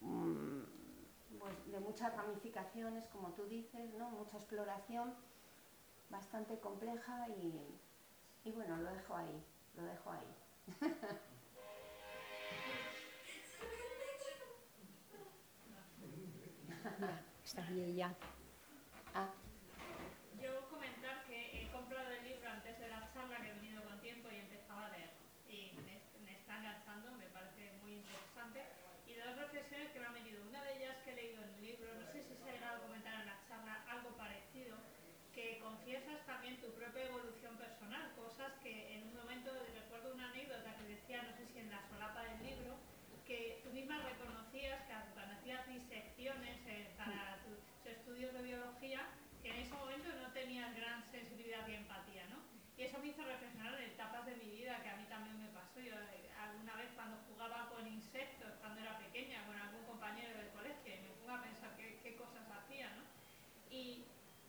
mm, pues de muchas ramificaciones, como tú dices, ¿no? mucha exploración, bastante compleja y, y bueno, lo dejo ahí, lo dejo ahí. Está bien ya. Ah, Yo comentar que he comprado el libro antes de la charla, que he venido con tiempo y empezaba a leer. Y me, me está enganchando, me parece muy interesante. Y dos reflexiones que me han venido. Una de ellas que he leído en el libro, no sé si se ha llegado a comentar en la charla algo parecido, que confiesas también tu propia evolución personal, cosas que en un momento, recuerdo una anécdota que decía, no sé si en la solapa del libro, que tú misma reconocías que cuando hacías disecciones eh, para tus estudios de biología, que en ese momento no tenías gran sensibilidad y empatía, ¿no? Y eso me hizo reflexionar en etapas de mi vida que a mí también me pasó. Yo eh, alguna vez cuando jugaba con insectos, cuando era pequeña, con algún compañero del colegio, y me pongo a pensar qué, qué cosas hacía, ¿no? Y,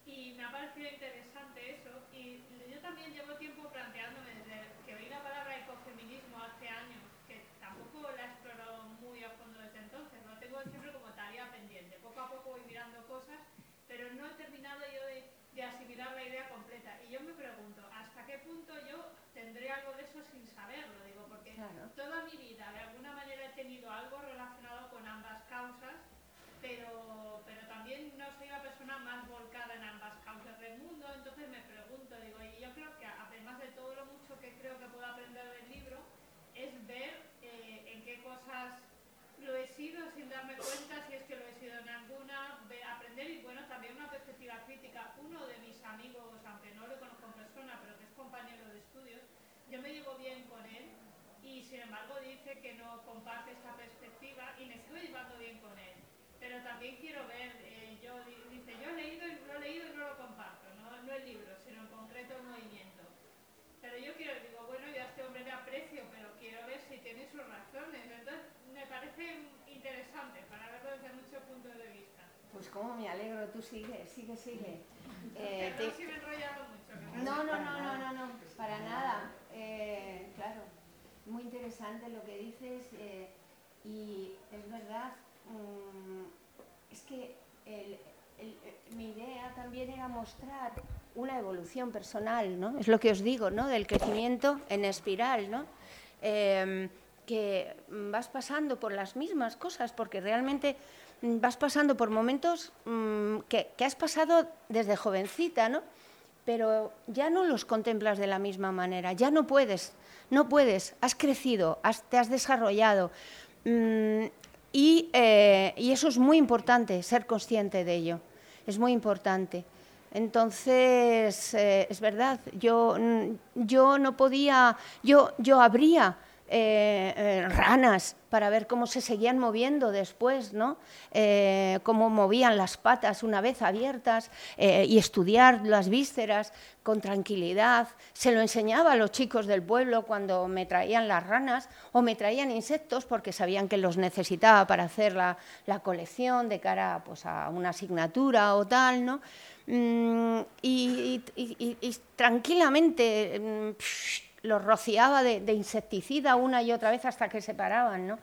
y me ha parecido interesante eso. Y yo también llevo tiempo planteándome desde que oí la palabra ecofeminismo hace años, que tampoco la he explorado muy a fondo desde entonces, lo tengo siempre como tarea pendiente. Poco a poco voy mirando cosas, pero no he terminado yo de, de asimilar la idea completa. Y yo me pregunto, ¿hasta qué punto yo tendré algo de eso sin saberlo? Digo, porque Claro. toda mi vida de alguna manera he tenido algo relacionado con ambas causas, pero, pero también no soy la persona más volcada en ambas causas del mundo, entonces me pregunto, digo, y yo creo que además de todo lo mucho que creo que puedo aprender del libro, es ver eh, en qué cosas lo he sido sin darme cuenta, si es que lo he sido en alguna, aprender y bueno, también una perspectiva crítica. Uno de mis amigos, aunque no lo conozco en persona, pero que es compañero de estudios, yo me llevo bien con él y sin embargo dice que no comparte esta perspectiva y me sigo llevando bien con él. Pero también quiero ver, eh, yo, di- dice, yo he leído y lo he leído y no lo comparto, no, no el libro, sino en concreto el movimiento. Pero yo quiero, digo, bueno, yo a este hombre le aprecio, pero quiero ver si tiene sus razones. Entonces, me parece interesante para verlo desde muchos puntos de vista. Pues cómo me alegro, tú sigue, sigue, sigue. Eh, te- No, no, no, no, no, no, para nada. Eh, claro, muy interesante lo que dices eh, y es verdad, mm, es que el- el- mi idea también era mostrar una evolución personal, ¿no? Es lo que os digo, ¿no? Del crecimiento en espiral, ¿no? Em, que vas pasando por las mismas cosas, porque realmente vas pasando por momentos mm, que, has pasado desde jovencita, ¿no? pero ya no los contemplas de la misma manera, ya no puedes, no puedes, has crecido, te has desarrollado. mm, y, eh, y eso es muy importante, ser consciente de ello, es muy importante. Entonces, eh, es verdad, yo, mm, yo no podía, yo, yo abría eh, eh, ranas para ver cómo se seguían moviendo después, ¿no? Eh, cómo movían las patas una vez abiertas eh, y estudiar las vísceras con tranquilidad. Se lo enseñaba a los chicos del pueblo cuando me traían las ranas o me traían insectos porque sabían que los necesitaba para hacer la, la colección de cara pues, a una asignatura o tal, ¿no? Mm, y, tranquilamente mm, los rociaba de, insecticida una y otra vez hasta que se paraban.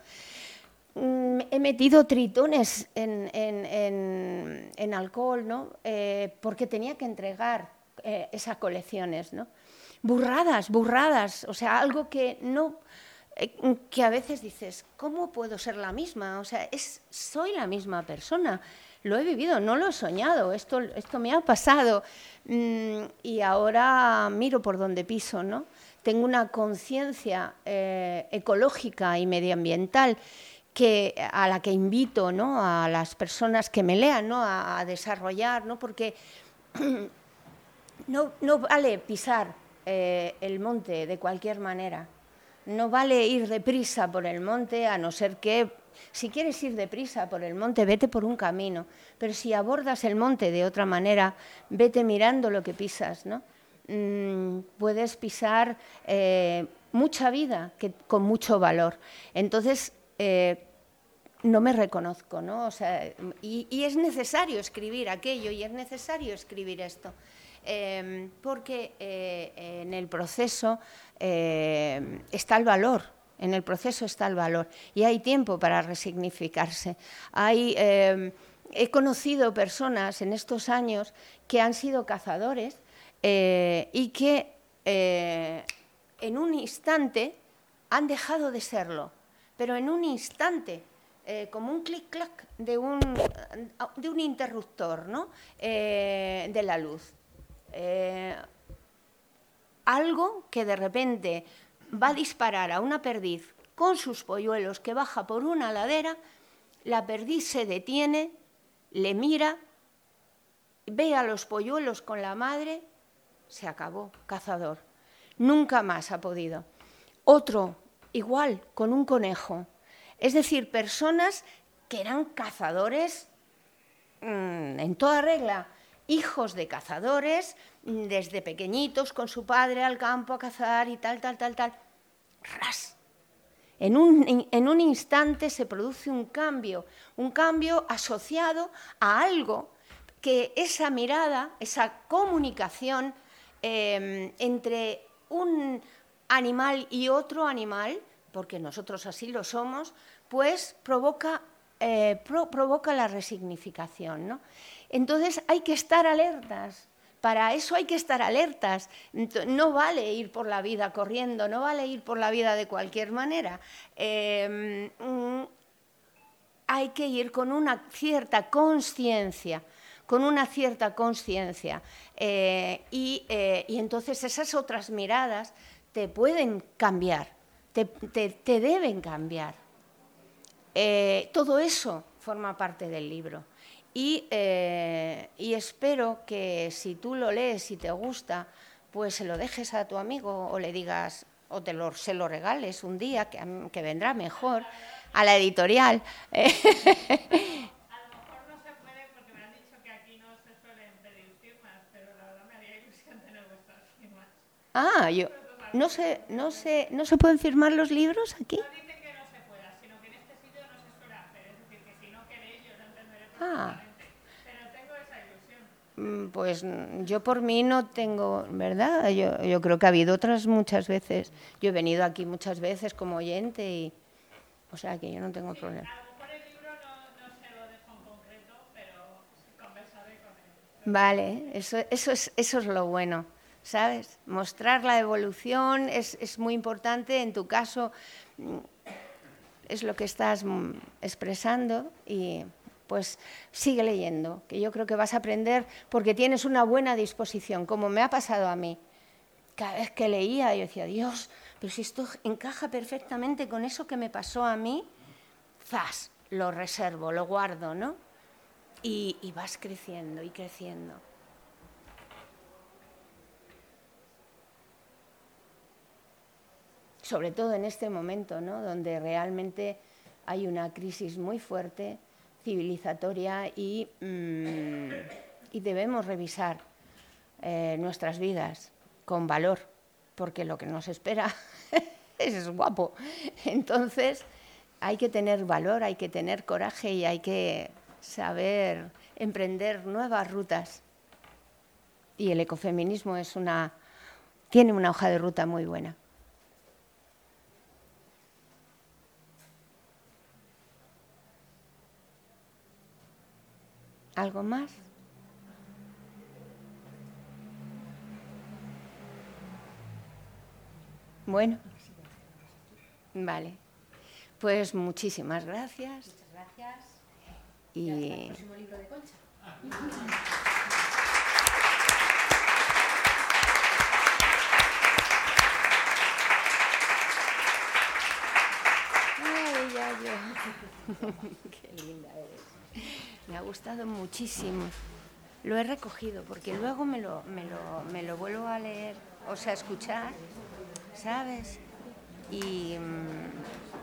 Mm, he metido tritones en alcohol, ¿no? Eh, porque tenía que entregar eh, esas colecciones, ¿no? Burradas, burradas, o sea, algo que no eh, que a veces dices, ¿cómo puedo ser la misma? O sea, es, soy la misma persona. Lo he vivido, no lo he soñado, esto, esto me ha pasado. Mm, y ahora miro por donde piso, ¿no? Tengo una conciencia eh, ecológica y medioambiental que, a la que invito ¿no? a las personas que me lean ¿no? a, desarrollar, ¿no? porque no, no vale pisar eh, el monte de cualquier manera. No vale ir deprisa por el monte, a no ser que, si quieres ir deprisa por el monte, vete por un camino. Pero si abordas el monte de otra manera, vete mirando lo que pisas, ¿no? Mm, puedes pisar eh, mucha vida que, con mucho valor. Entonces, eh, no me reconozco, ¿no? O sea, y, es necesario escribir aquello y es necesario escribir esto. em, porque eh, en el proceso eh, está el valor, en el proceso está el valor y hay tiempo para resignificarse. Hay, he conocido personas en estos años que han sido cazadores eh, y que en un instante han dejado de serlo, pero en un instante eh, como un clic-clac de un, de un interruptor ¿no? Eh, de la luz. Eh, algo que de repente va a disparar a una perdiz con sus polluelos que baja por una ladera, la perdiz se detiene, le mira, ve a los polluelos con la madre, se acabó, cazador. Nunca más ha podido. Otro, igual, con un conejo es decir, personas que eran cazadores mm, en toda regla, hijos de cazadores, mm, desde pequeñitos con su padre al campo a cazar y tal, tal, tal, tal. ¡Ras! En un, en un instante se produce un cambio, un cambio asociado a algo que esa mirada, esa comunicación em, entre un animal y otro animal, porque nosotros así lo somos, pues provoca, eh, provoca la resignificación. ¿no? Entonces hay que estar alertas. Para eso hay que estar alertas. No vale ir por la vida corriendo, no vale ir por la vida de cualquier manera. Em, mm, hay que ir con una cierta conciencia, con una cierta conciencia. Eh, eh, y, entonces esas otras miradas te pueden cambiar, te deben cambiar. Eh, todo eso forma parte del libro. Y, espero que si tú lo lees y te gusta, pues se lo dejes a tu amigo o le digas, o te lo, se lo regales un día, que, vendrá mejor, a la editorial. A lo mejor no se puede porque me han dicho que aquí no se suelen pedir firmas, pero la verdad me haría ilusión tener vuestras firmas. Ah, yo. No se, no, se, ¿No se pueden firmar los libros aquí? Ah. Pero tengo esa ilusión. Mm, pues yo por mí no tengo, ¿verdad? Yo, yo creo que ha habido otras muchas veces. Yo he venido aquí muchas veces como oyente y, o sea, que yo no tengo problema. A lo mejor el libro no, no se lo dejo en concreto, pero conversaré con él. Vale, eso, eso, es, eso es lo bueno. ¿Sabes? Mostrar la evolución es, es muy importante. En tu caso, mm, es lo que estás expresando y pues sigue leyendo, que yo creo que vas a aprender porque tienes una buena disposición, como me ha pasado a mí. Cada vez que leía yo decía, Dios, pero si esto encaja perfectamente con eso que me pasó a mí, zas, lo reservo, lo guardo, ¿no? Y, y vas creciendo y creciendo. Sobre todo en este momento, ¿no? Donde realmente hay una crisis muy fuerte civilizatoria y, mm, y debemos revisar eh, nuestras vidas con valor, porque lo que nos espera es guapo. Entonces hay que tener valor, hay que tener coraje y hay que saber emprender nuevas rutas. Y el ecofeminismo tiene una hoja de ruta muy buena. ¿Algo más? Bueno, vale. Pues muchísimas gracias. Muchas gracias. Y, hasta el próximo libro de Concha. Ay, ya. Qué linda eres. Me ha gustado muchísimo. Lo he recogido porque luego me lo, me lo, me lo vuelvo a leer, o sea, a escuchar, ¿sabes? Y, mm,